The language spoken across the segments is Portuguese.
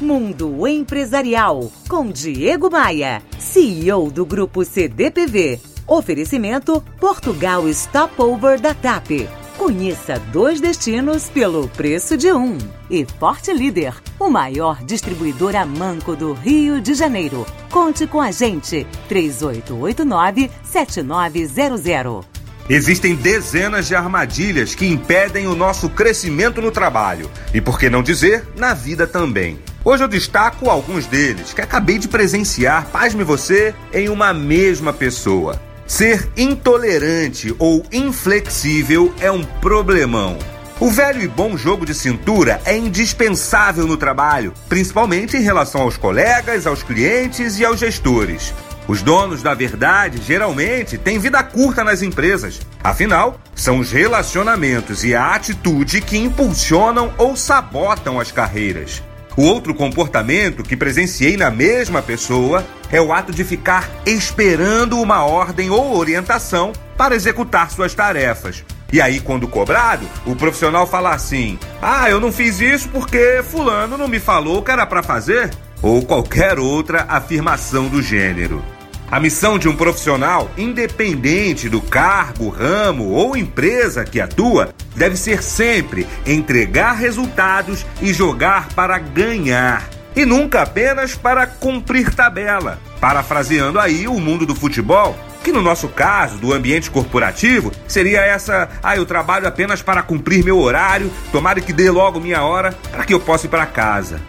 Mundo Empresarial com Diego Maia, CEO do Grupo CDPV. Oferecimento Portugal Stopover da TAP. Conheça dois destinos pelo preço de um. E Forte Líder, o maior distribuidor a manco do Rio de Janeiro. Conte com a gente. 3889-7900. Existem dezenas de armadilhas que impedem o nosso crescimento no trabalho. E por que não dizer, na vida também. Hoje eu destaco alguns deles que acabei de presenciar, pasme você, em uma mesma pessoa. Ser intolerante ou inflexível é um problemão. O velho e bom jogo de cintura é indispensável no trabalho, principalmente em relação aos colegas, aos clientes e aos gestores. Os donos da verdade geralmente têm vida curta nas empresas. Afinal, são os relacionamentos e a atitude que impulsionam ou sabotam as carreiras. O outro comportamento que presenciei na mesma pessoa é o ato de ficar esperando uma ordem ou orientação para executar suas tarefas. E aí, quando cobrado, o profissional fala assim: Ah, eu não fiz isso porque Fulano não me falou que era para fazer. Ou qualquer outra afirmação do gênero. A missão de um profissional, independente do cargo, ramo ou empresa que atua, deve ser sempre entregar resultados e jogar para ganhar. E nunca apenas para cumprir tabela. Parafraseando aí o mundo do futebol, que no nosso caso, do ambiente corporativo, seria essa: ah, eu trabalho apenas para cumprir meu horário, tomara que dê logo minha hora para que eu possa ir para casa.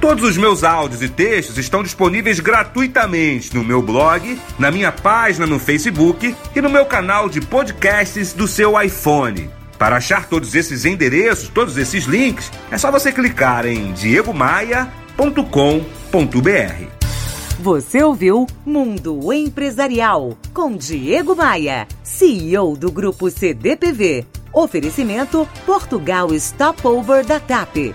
Todos os meus áudios e textos estão disponíveis gratuitamente no meu blog, na minha página no Facebook e no meu canal de podcasts do seu iPhone. Para achar todos esses endereços, todos esses links, é só você clicar em diegomaia.com.br. Você ouviu Mundo Empresarial com Diego Maia, CEO do Grupo CDPV. Oferecimento Portugal Stopover da TAP.